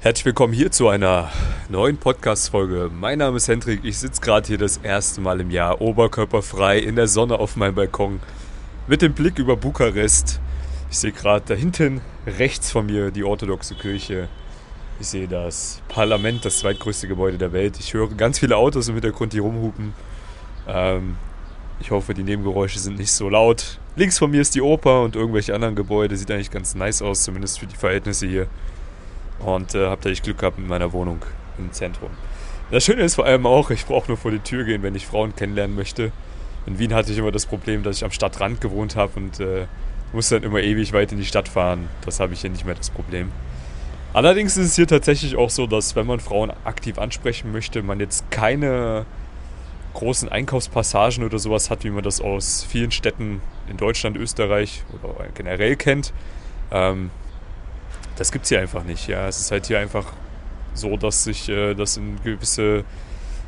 Herzlich willkommen hier zu einer neuen Podcast-Folge. Mein Name ist Hendrik. Ich sitze gerade hier das erste Mal im Jahr oberkörperfrei in der Sonne auf meinem Balkon mit dem Blick über Bukarest. Ich sehe gerade da hinten rechts von mir die orthodoxe Kirche. Ich sehe das Parlament, das zweitgrößte Gebäude der Welt. Ich höre ganz viele Autos im Hintergrund, die rumhupen. Ähm, ich hoffe, die Nebengeräusche sind nicht so laut. Links von mir ist die Oper und irgendwelche anderen Gebäude. Sieht eigentlich ganz nice aus, zumindest für die Verhältnisse hier. Und äh, habe da echt Glück gehabt mit meiner Wohnung im Zentrum. Das Schöne ist vor allem auch, ich brauche nur vor die Tür gehen, wenn ich Frauen kennenlernen möchte. In Wien hatte ich immer das Problem, dass ich am Stadtrand gewohnt habe und äh, musste dann immer ewig weit in die Stadt fahren. Das habe ich hier nicht mehr das Problem. Allerdings ist es hier tatsächlich auch so, dass wenn man Frauen aktiv ansprechen möchte, man jetzt keine großen Einkaufspassagen oder sowas hat, wie man das aus vielen Städten in Deutschland, Österreich oder generell kennt. Ähm, das gibt es hier einfach nicht. Ja, es ist halt hier einfach so, dass sich äh, das in gewisse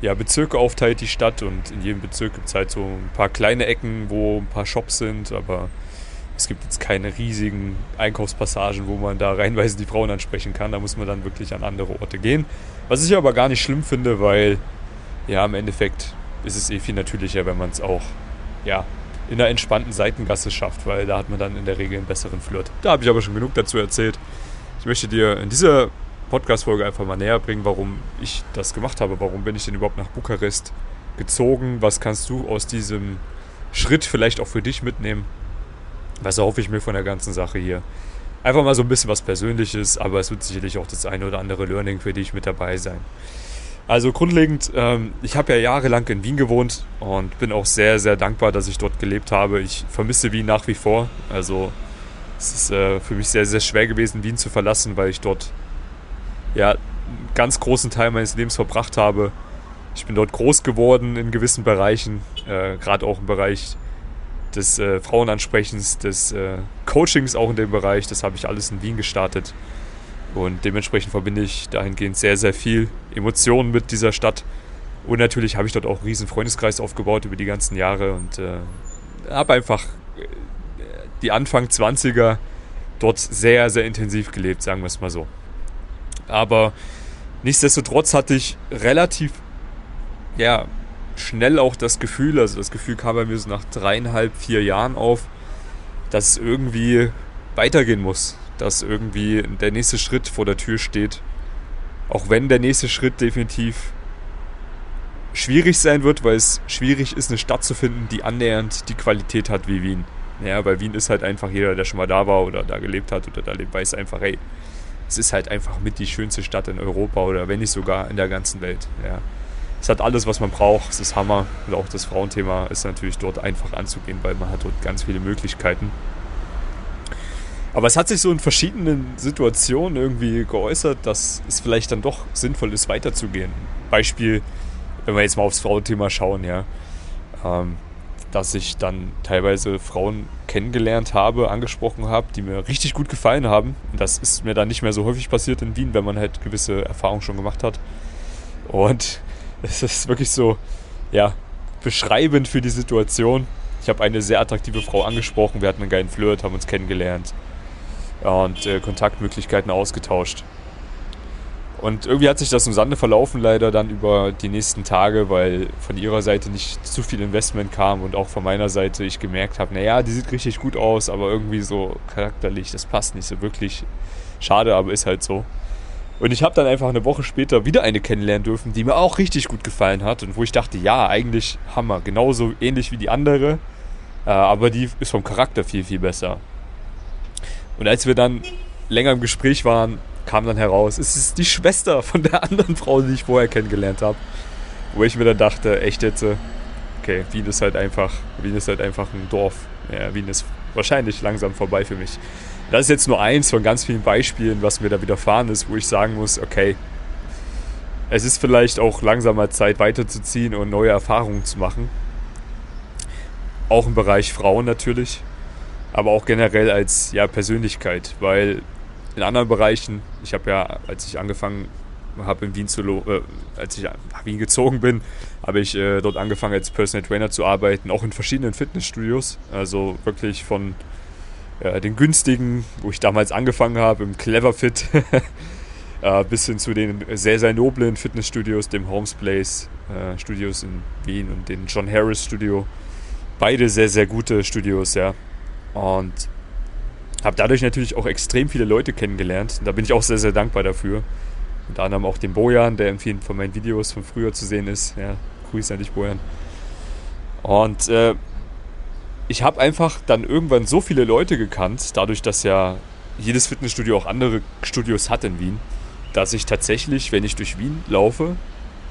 ja, Bezirke aufteilt, die Stadt. Und in jedem Bezirk gibt es halt so ein paar kleine Ecken, wo ein paar Shops sind. Aber es gibt jetzt keine riesigen Einkaufspassagen, wo man da reinweise die Frauen ansprechen kann. Da muss man dann wirklich an andere Orte gehen. Was ich aber gar nicht schlimm finde, weil ja, im Endeffekt ist es eh viel natürlicher, wenn man es auch ja, in einer entspannten Seitengasse schafft, weil da hat man dann in der Regel einen besseren Flirt. Da habe ich aber schon genug dazu erzählt. Ich möchte dir in dieser Podcast-Folge einfach mal näher bringen, warum ich das gemacht habe. Warum bin ich denn überhaupt nach Bukarest gezogen? Was kannst du aus diesem Schritt vielleicht auch für dich mitnehmen? Was erhoffe ich mir von der ganzen Sache hier? Einfach mal so ein bisschen was Persönliches, aber es wird sicherlich auch das eine oder andere Learning für dich mit dabei sein. Also grundlegend, ähm, ich habe ja jahrelang in Wien gewohnt und bin auch sehr, sehr dankbar, dass ich dort gelebt habe. Ich vermisse Wien nach wie vor. Also es ist äh, für mich sehr, sehr schwer gewesen, Wien zu verlassen, weil ich dort ja einen ganz großen Teil meines Lebens verbracht habe. Ich bin dort groß geworden in gewissen Bereichen, äh, gerade auch im Bereich des äh, Frauenansprechens, des äh, Coachings auch in dem Bereich. Das habe ich alles in Wien gestartet. Und dementsprechend verbinde ich dahingehend sehr, sehr viel Emotionen mit dieser Stadt. Und natürlich habe ich dort auch einen riesen Freundeskreis aufgebaut über die ganzen Jahre und äh, habe einfach die Anfang 20er dort sehr, sehr intensiv gelebt, sagen wir es mal so. Aber nichtsdestotrotz hatte ich relativ, ja, schnell auch das Gefühl, also das Gefühl kam bei mir so nach dreieinhalb, vier Jahren auf, dass es irgendwie weitergehen muss, dass irgendwie der nächste Schritt vor der Tür steht. Auch wenn der nächste Schritt definitiv schwierig sein wird, weil es schwierig ist, eine Stadt zu finden, die annähernd die Qualität hat wie Wien. Ja, weil Wien ist halt einfach jeder, der schon mal da war oder da gelebt hat oder da lebt, weiß einfach, hey, es ist halt einfach mit die schönste Stadt in Europa oder wenn nicht sogar in der ganzen Welt. Ja. Es hat alles, was man braucht. Es ist Hammer. Und auch das Frauenthema ist natürlich dort einfach anzugehen, weil man hat dort ganz viele Möglichkeiten. Aber es hat sich so in verschiedenen Situationen irgendwie geäußert, dass es vielleicht dann doch sinnvoll ist, weiterzugehen. Beispiel, wenn wir jetzt mal aufs Frauenthema schauen, ja. Ähm, dass ich dann teilweise Frauen kennengelernt habe, angesprochen habe, die mir richtig gut gefallen haben. Das ist mir dann nicht mehr so häufig passiert in Wien, wenn man halt gewisse Erfahrungen schon gemacht hat. Und es ist wirklich so, ja, beschreibend für die Situation. Ich habe eine sehr attraktive Frau angesprochen, wir hatten einen geilen Flirt, haben uns kennengelernt und äh, Kontaktmöglichkeiten ausgetauscht. Und irgendwie hat sich das im Sande verlaufen, leider dann über die nächsten Tage, weil von ihrer Seite nicht zu viel Investment kam und auch von meiner Seite ich gemerkt habe, naja, die sieht richtig gut aus, aber irgendwie so charakterlich, das passt nicht so wirklich. Schade, aber ist halt so. Und ich habe dann einfach eine Woche später wieder eine kennenlernen dürfen, die mir auch richtig gut gefallen hat und wo ich dachte, ja, eigentlich Hammer, genauso ähnlich wie die andere, äh, aber die ist vom Charakter viel, viel besser. Und als wir dann länger im Gespräch waren, kam dann heraus, es ist die Schwester von der anderen Frau, die ich vorher kennengelernt habe. Wo ich mir dann dachte, echt jetzt, okay, Wien ist halt einfach, Wien ist halt einfach ein Dorf. Ja, Wien ist wahrscheinlich langsam vorbei für mich. Das ist jetzt nur eins von ganz vielen Beispielen, was mir da widerfahren ist, wo ich sagen muss, okay, es ist vielleicht auch langsam mal Zeit weiterzuziehen und neue Erfahrungen zu machen. Auch im Bereich Frauen natürlich, aber auch generell als ja, Persönlichkeit, weil in anderen Bereichen. Ich habe ja, als ich angefangen habe in Wien zu, äh, als ich nach Wien gezogen bin, habe ich äh, dort angefangen als Personal Trainer zu arbeiten, auch in verschiedenen Fitnessstudios. Also wirklich von äh, den günstigen, wo ich damals angefangen habe, im Clever Fit, äh, bis hin zu den sehr, sehr noblen Fitnessstudios, dem Holmes Place äh, Studios in Wien und den John Harris Studio. Beide sehr, sehr gute Studios, ja. Und habe dadurch natürlich auch extrem viele Leute kennengelernt. Da bin ich auch sehr, sehr dankbar dafür. Unter anderem auch den Bojan, der in vielen von meinen Videos von früher zu sehen ist. Ja, Grüße an dich, Bojan. Und äh, ich habe einfach dann irgendwann so viele Leute gekannt, dadurch, dass ja jedes Fitnessstudio auch andere Studios hat in Wien, dass ich tatsächlich, wenn ich durch Wien laufe,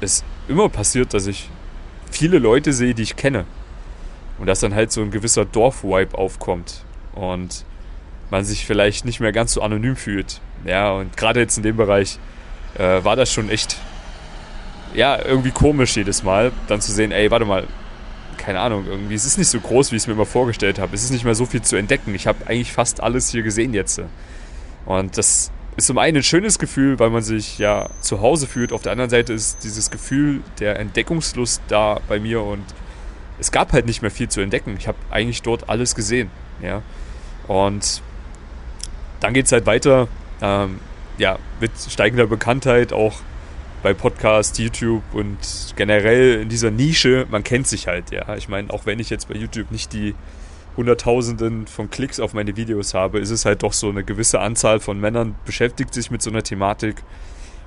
es immer passiert, dass ich viele Leute sehe, die ich kenne. Und dass dann halt so ein gewisser Dorf-Vibe aufkommt. Und man sich vielleicht nicht mehr ganz so anonym fühlt. Ja, und gerade jetzt in dem Bereich äh, war das schon echt, ja, irgendwie komisch jedes Mal, dann zu sehen, ey, warte mal, keine Ahnung, irgendwie, es ist nicht so groß, wie ich es mir immer vorgestellt habe. Es ist nicht mehr so viel zu entdecken. Ich habe eigentlich fast alles hier gesehen jetzt. Und das ist zum einen ein schönes Gefühl, weil man sich ja zu Hause fühlt. Auf der anderen Seite ist dieses Gefühl der Entdeckungslust da bei mir und es gab halt nicht mehr viel zu entdecken. Ich habe eigentlich dort alles gesehen. Ja. Und dann geht es halt weiter, ähm, ja, mit steigender Bekanntheit auch bei Podcast, YouTube und generell in dieser Nische, man kennt sich halt, ja. Ich meine, auch wenn ich jetzt bei YouTube nicht die Hunderttausenden von Klicks auf meine Videos habe, ist es halt doch so eine gewisse Anzahl von Männern beschäftigt sich mit so einer Thematik.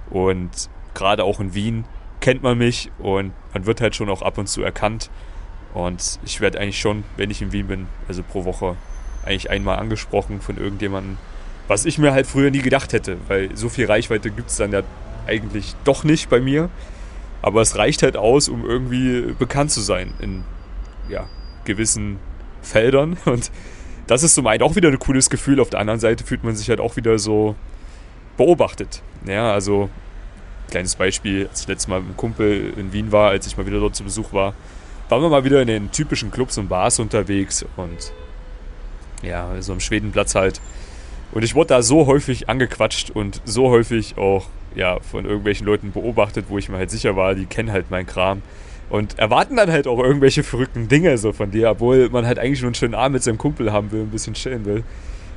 Und gerade auch in Wien kennt man mich und man wird halt schon auch ab und zu erkannt. Und ich werde eigentlich schon, wenn ich in Wien bin, also pro Woche eigentlich einmal angesprochen von irgendjemandem, was ich mir halt früher nie gedacht hätte, weil so viel Reichweite gibt es dann ja eigentlich doch nicht bei mir. Aber es reicht halt aus, um irgendwie bekannt zu sein in ja, gewissen Feldern. Und das ist zum einen auch wieder ein cooles Gefühl. Auf der anderen Seite fühlt man sich halt auch wieder so beobachtet. Ja, also kleines Beispiel, als ich letztes Mal mit einem Kumpel in Wien war, als ich mal wieder dort zu Besuch war, waren wir mal wieder in den typischen Clubs und Bars unterwegs und ja, so am Schwedenplatz halt. Und ich wurde da so häufig angequatscht und so häufig auch ja, von irgendwelchen Leuten beobachtet, wo ich mir halt sicher war, die kennen halt meinen Kram. Und erwarten dann halt auch irgendwelche verrückten Dinge so von dir, obwohl man halt eigentlich nur einen schönen Abend mit seinem Kumpel haben will, ein bisschen chillen will.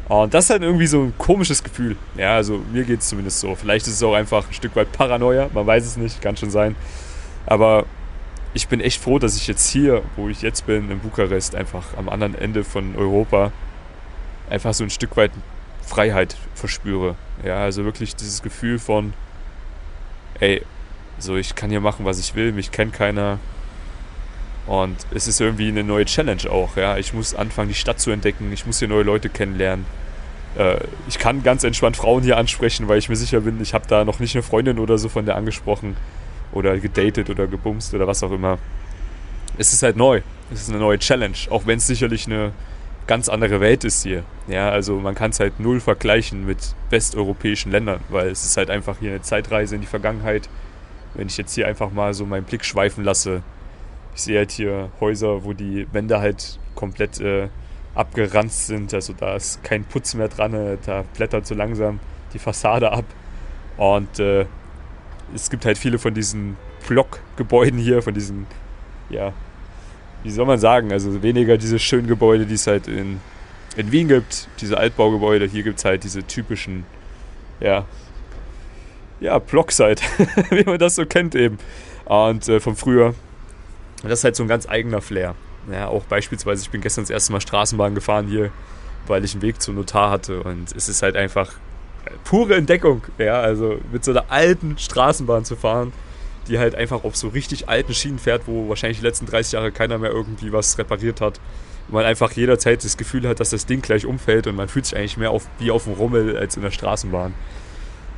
Und das ist halt irgendwie so ein komisches Gefühl. Ja, also mir geht es zumindest so. Vielleicht ist es auch einfach ein Stück weit Paranoia, man weiß es nicht, kann schon sein. Aber ich bin echt froh, dass ich jetzt hier, wo ich jetzt bin, in Bukarest, einfach am anderen Ende von Europa, einfach so ein Stück weit Freiheit verspüre. Ja, also wirklich dieses Gefühl von, ey, so ich kann hier machen, was ich will, mich kennt keiner. Und es ist irgendwie eine neue Challenge auch, ja. Ich muss anfangen, die Stadt zu entdecken, ich muss hier neue Leute kennenlernen. Äh, ich kann ganz entspannt Frauen hier ansprechen, weil ich mir sicher bin, ich habe da noch nicht eine Freundin oder so von der angesprochen oder gedatet oder gebumst oder was auch immer. Es ist halt neu. Es ist eine neue Challenge, auch wenn es sicherlich eine ganz andere Welt ist hier. Ja, also man kann es halt null vergleichen mit westeuropäischen Ländern, weil es ist halt einfach hier eine Zeitreise in die Vergangenheit. Wenn ich jetzt hier einfach mal so meinen Blick schweifen lasse, ich sehe halt hier Häuser, wo die Wände halt komplett äh, abgeranzt sind, also da ist kein Putz mehr dran, äh, da blättert so langsam die Fassade ab und äh, es gibt halt viele von diesen Blockgebäuden hier, von diesen ja, wie soll man sagen, also weniger diese schönen Gebäude, die es halt in, in Wien gibt, diese Altbaugebäude. Hier gibt es halt diese typischen, ja, ja, Blocksite, wie man das so kennt eben. Und äh, von früher. Und das ist halt so ein ganz eigener Flair. Ja, auch beispielsweise, ich bin gestern das erste Mal Straßenbahn gefahren hier, weil ich einen Weg zum Notar hatte. Und es ist halt einfach pure Entdeckung. Ja, also mit so einer alten Straßenbahn zu fahren die halt einfach auf so richtig alten Schienen fährt, wo wahrscheinlich die letzten 30 Jahre keiner mehr irgendwie was repariert hat. Und man einfach jederzeit das Gefühl hat, dass das Ding gleich umfällt und man fühlt sich eigentlich mehr auf, wie auf dem Rummel als in der Straßenbahn.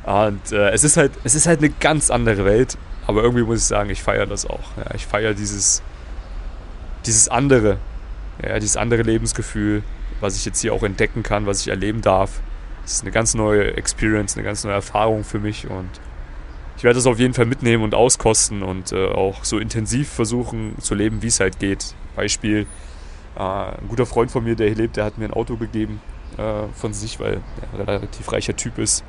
Und äh, es, ist halt, es ist halt eine ganz andere Welt, aber irgendwie muss ich sagen, ich feiere das auch. Ja, ich feiere dieses, dieses andere, ja, dieses andere Lebensgefühl, was ich jetzt hier auch entdecken kann, was ich erleben darf. Es ist eine ganz neue Experience, eine ganz neue Erfahrung für mich und ich werde das auf jeden Fall mitnehmen und auskosten und äh, auch so intensiv versuchen zu leben, wie es halt geht. Beispiel, äh, ein guter Freund von mir, der hier lebt, der hat mir ein Auto gegeben äh, von sich, weil er ein relativ reicher Typ ist.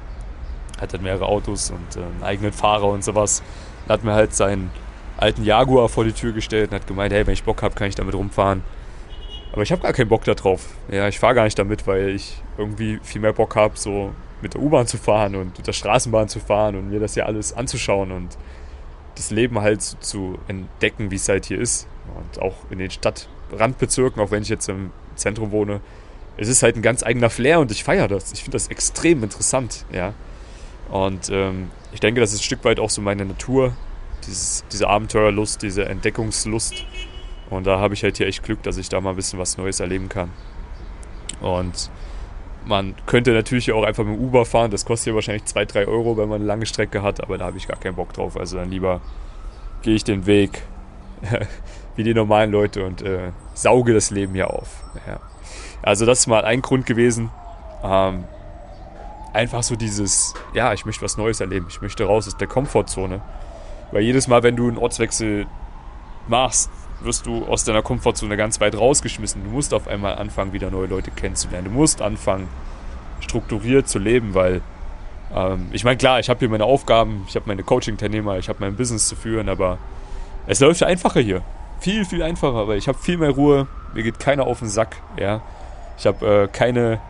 Hat halt mehrere Autos und äh, einen eigenen Fahrer und sowas. Er hat mir halt seinen alten Jaguar vor die Tür gestellt und hat gemeint, hey, wenn ich Bock habe, kann ich damit rumfahren. Aber ich habe gar keinen Bock darauf. Ja, ich fahre gar nicht damit, weil ich irgendwie viel mehr Bock habe, so mit der U-Bahn zu fahren und mit der Straßenbahn zu fahren und mir das ja alles anzuschauen und das Leben halt zu, zu entdecken, wie es halt hier ist. Und auch in den Stadtrandbezirken, auch wenn ich jetzt im Zentrum wohne, es ist halt ein ganz eigener Flair und ich feiere das. Ich finde das extrem interessant, ja. Und ähm, ich denke, das ist ein Stück weit auch so meine Natur, dieses, diese Abenteuerlust, diese Entdeckungslust. Und da habe ich halt hier echt Glück, dass ich da mal ein bisschen was Neues erleben kann. Und man könnte natürlich auch einfach mit dem Uber fahren. Das kostet ja wahrscheinlich 2, 3 Euro, wenn man eine lange Strecke hat. Aber da habe ich gar keinen Bock drauf. Also dann lieber gehe ich den Weg wie die normalen Leute und äh, sauge das Leben hier auf. Ja. Also das ist mal ein Grund gewesen. Ähm, einfach so dieses, ja, ich möchte was Neues erleben. Ich möchte raus aus der Komfortzone. Weil jedes Mal, wenn du einen Ortswechsel machst, wirst du aus deiner Komfortzone ganz weit rausgeschmissen. Du musst auf einmal anfangen, wieder neue Leute kennenzulernen. Du musst anfangen, strukturiert zu leben, weil ähm, ich meine, klar, ich habe hier meine Aufgaben, ich habe meine Coaching-Teilnehmer, ich habe mein Business zu führen, aber es läuft einfacher hier. Viel, viel einfacher, weil ich habe viel mehr Ruhe, mir geht keiner auf den Sack, ja. Ich habe äh, keine,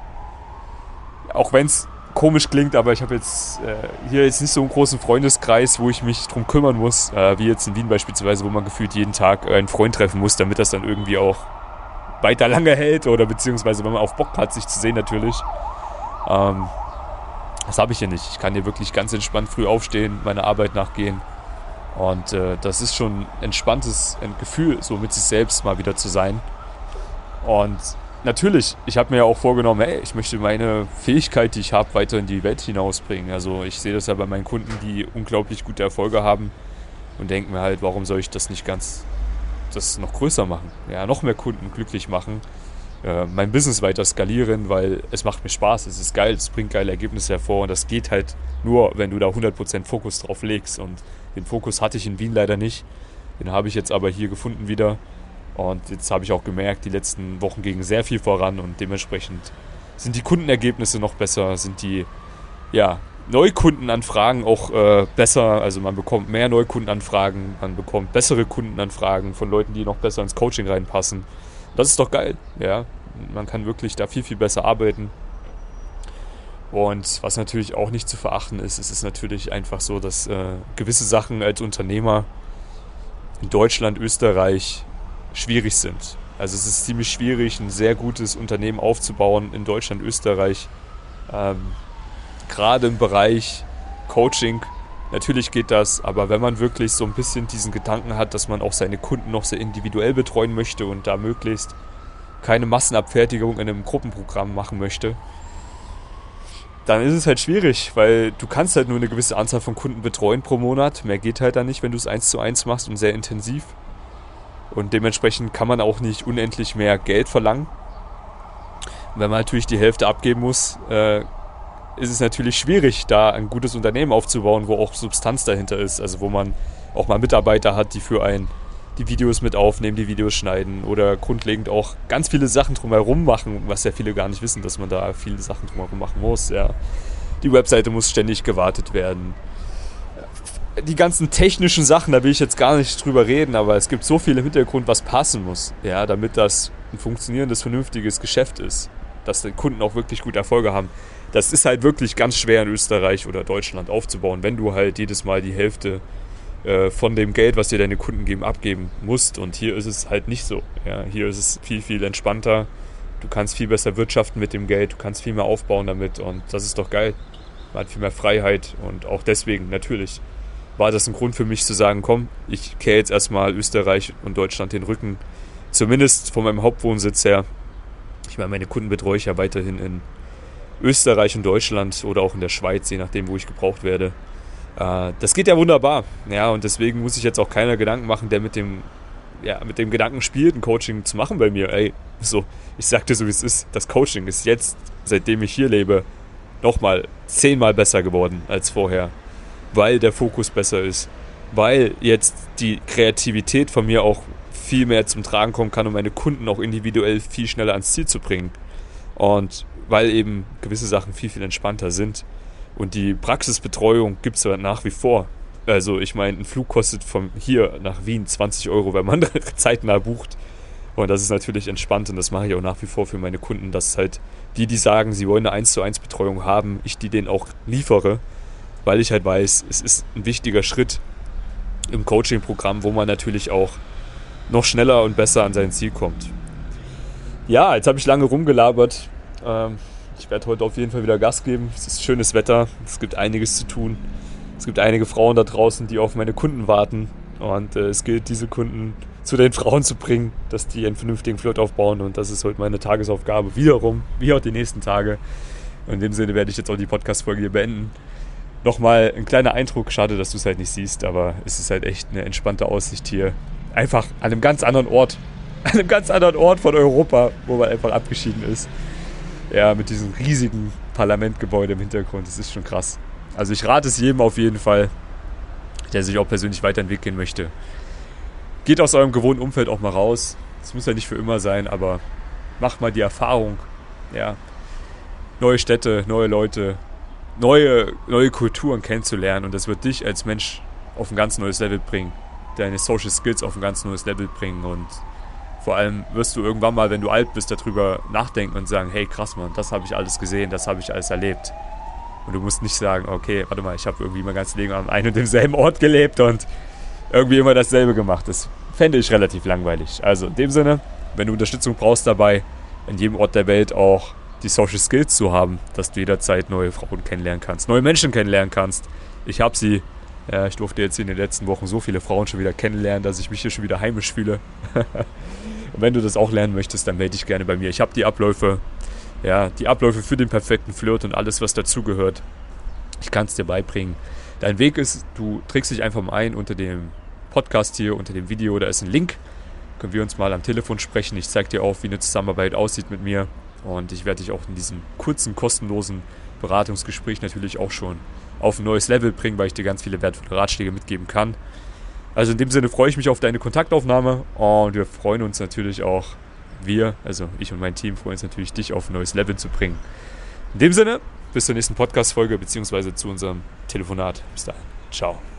auch wenn es komisch klingt, aber ich habe jetzt äh, hier jetzt nicht so einen großen Freundeskreis, wo ich mich drum kümmern muss, äh, wie jetzt in Wien beispielsweise, wo man gefühlt jeden Tag einen Freund treffen muss, damit das dann irgendwie auch weiter lange hält oder beziehungsweise wenn man auf Bock hat, sich zu sehen natürlich. Ähm, das habe ich hier nicht. Ich kann hier wirklich ganz entspannt früh aufstehen, meiner Arbeit nachgehen. Und äh, das ist schon ein entspanntes Gefühl, so mit sich selbst mal wieder zu sein. Und natürlich, ich habe mir ja auch vorgenommen, hey, ich möchte meine Fähigkeit, die ich habe, weiter in die Welt hinausbringen. Also ich sehe das ja bei meinen Kunden, die unglaublich gute Erfolge haben und denke mir halt, warum soll ich das nicht ganz, das noch größer machen? Ja, noch mehr Kunden glücklich machen, äh, mein Business weiter skalieren, weil es macht mir Spaß, es ist geil, es bringt geile Ergebnisse hervor und das geht halt nur, wenn du da 100% Fokus drauf legst und den Fokus hatte ich in Wien leider nicht. Den habe ich jetzt aber hier gefunden wieder und jetzt habe ich auch gemerkt, die letzten Wochen gingen sehr viel voran und dementsprechend sind die Kundenergebnisse noch besser, sind die ja, Neukundenanfragen auch äh, besser. Also man bekommt mehr Neukundenanfragen, man bekommt bessere Kundenanfragen von Leuten, die noch besser ins Coaching reinpassen. Das ist doch geil, ja. Man kann wirklich da viel, viel besser arbeiten. Und was natürlich auch nicht zu verachten ist, ist es natürlich einfach so, dass äh, gewisse Sachen als Unternehmer in Deutschland, Österreich schwierig sind. Also es ist ziemlich schwierig, ein sehr gutes Unternehmen aufzubauen in Deutschland, Österreich. Ähm, Gerade im Bereich Coaching. Natürlich geht das, aber wenn man wirklich so ein bisschen diesen Gedanken hat, dass man auch seine Kunden noch sehr individuell betreuen möchte und da möglichst keine Massenabfertigung in einem Gruppenprogramm machen möchte, dann ist es halt schwierig, weil du kannst halt nur eine gewisse Anzahl von Kunden betreuen pro Monat. Mehr geht halt dann nicht, wenn du es eins zu eins machst und sehr intensiv. Und dementsprechend kann man auch nicht unendlich mehr Geld verlangen. wenn man natürlich die Hälfte abgeben muss, äh, ist es natürlich schwierig, da ein gutes Unternehmen aufzubauen, wo auch Substanz dahinter ist. Also wo man auch mal Mitarbeiter hat, die für einen die Videos mit aufnehmen, die Videos schneiden oder grundlegend auch ganz viele Sachen drumherum machen, was ja viele gar nicht wissen, dass man da viele Sachen drumherum machen muss. Ja. Die Webseite muss ständig gewartet werden die ganzen technischen Sachen, da will ich jetzt gar nicht drüber reden, aber es gibt so viel im Hintergrund, was passen muss, ja, damit das ein funktionierendes, vernünftiges Geschäft ist, dass die Kunden auch wirklich gute Erfolge haben. Das ist halt wirklich ganz schwer in Österreich oder Deutschland aufzubauen, wenn du halt jedes Mal die Hälfte äh, von dem Geld, was dir deine Kunden geben, abgeben musst. Und hier ist es halt nicht so. Ja, hier ist es viel, viel entspannter. Du kannst viel besser wirtschaften mit dem Geld, du kannst viel mehr aufbauen damit und das ist doch geil. Man hat viel mehr Freiheit und auch deswegen natürlich war das ein Grund für mich zu sagen, komm, ich kehre jetzt erstmal Österreich und Deutschland den Rücken. Zumindest von meinem Hauptwohnsitz her. Ich meine, meine Kunden betreue ich ja weiterhin in Österreich und Deutschland oder auch in der Schweiz, je nachdem, wo ich gebraucht werde. Äh, das geht ja wunderbar. Ja, und deswegen muss ich jetzt auch keiner Gedanken machen, der mit dem, ja, mit dem Gedanken spielt, ein Coaching zu machen bei mir. Ey, so, ich sagte so, wie es ist. Das Coaching ist jetzt, seitdem ich hier lebe, nochmal zehnmal besser geworden als vorher weil der Fokus besser ist, weil jetzt die Kreativität von mir auch viel mehr zum Tragen kommen kann, um meine Kunden auch individuell viel schneller ans Ziel zu bringen. Und weil eben gewisse Sachen viel, viel entspannter sind. Und die Praxisbetreuung gibt es ja nach wie vor. Also ich meine, ein Flug kostet von hier nach Wien 20 Euro, wenn man zeitnah bucht. Und das ist natürlich entspannt und das mache ich auch nach wie vor für meine Kunden, dass halt die, die sagen, sie wollen eine 1 zu 1 Betreuung haben, ich die denen auch liefere, weil ich halt weiß, es ist ein wichtiger Schritt im Coaching-Programm, wo man natürlich auch noch schneller und besser an sein Ziel kommt. Ja, jetzt habe ich lange rumgelabert. Ähm, ich werde heute auf jeden Fall wieder Gas geben. Es ist schönes Wetter, es gibt einiges zu tun. Es gibt einige Frauen da draußen, die auf meine Kunden warten. Und äh, es gilt, diese Kunden zu den Frauen zu bringen, dass die einen vernünftigen Flirt aufbauen. Und das ist heute meine Tagesaufgabe. Wiederum, wie auch die nächsten Tage. In dem Sinne werde ich jetzt auch die Podcast-Folge hier beenden. Nochmal ein kleiner Eindruck. Schade, dass du es halt nicht siehst, aber es ist halt echt eine entspannte Aussicht hier. Einfach an einem ganz anderen Ort. An einem ganz anderen Ort von Europa, wo man einfach abgeschieden ist. Ja, mit diesem riesigen Parlamentgebäude im Hintergrund. Das ist schon krass. Also ich rate es jedem auf jeden Fall, der sich auch persönlich weiterentwickeln möchte. Geht aus eurem gewohnten Umfeld auch mal raus. Das muss ja nicht für immer sein, aber macht mal die Erfahrung. Ja. Neue Städte, neue Leute, neue, neue Kulturen kennenzulernen. Und das wird dich als Mensch auf ein ganz neues Level bringen. Deine Social Skills auf ein ganz neues Level bringen. Und vor allem wirst du irgendwann mal, wenn du alt bist, darüber nachdenken und sagen, hey krass Mann, das habe ich alles gesehen, das habe ich alles erlebt. Und du musst nicht sagen, okay, warte mal, ich habe irgendwie mein ganzes Leben an einem und demselben Ort gelebt und irgendwie immer dasselbe gemacht. Das fände ich relativ langweilig. Also in dem Sinne, wenn du Unterstützung brauchst dabei, in jedem Ort der Welt auch die Social Skills zu haben, dass du jederzeit neue Frauen kennenlernen kannst, neue Menschen kennenlernen kannst. Ich habe sie. Ja, ich durfte jetzt in den letzten Wochen so viele Frauen schon wieder kennenlernen, dass ich mich hier schon wieder heimisch fühle. Und wenn du das auch lernen möchtest, dann melde dich gerne bei mir. Ich habe die Abläufe ja, die Abläufe für den perfekten Flirt und alles, was dazugehört. Ich kann es dir beibringen. Dein Weg ist, du trägst dich einfach mal ein unter dem Podcast hier, unter dem Video, da ist ein Link. Können wir uns mal am Telefon sprechen. Ich zeige dir auch, wie eine Zusammenarbeit aussieht mit mir. Und ich werde dich auch in diesem kurzen, kostenlosen Beratungsgespräch natürlich auch schon auf ein neues Level bringen, weil ich dir ganz viele wertvolle Ratschläge mitgeben kann. Also in dem Sinne freue ich mich auf deine Kontaktaufnahme und wir freuen uns natürlich auch wir, also ich und mein Team, freuen uns natürlich, dich auf ein neues Level zu bringen. In dem Sinne, bis zur nächsten Podcast-Folge beziehungsweise zu unserem Telefonat. Bis dahin. Ciao.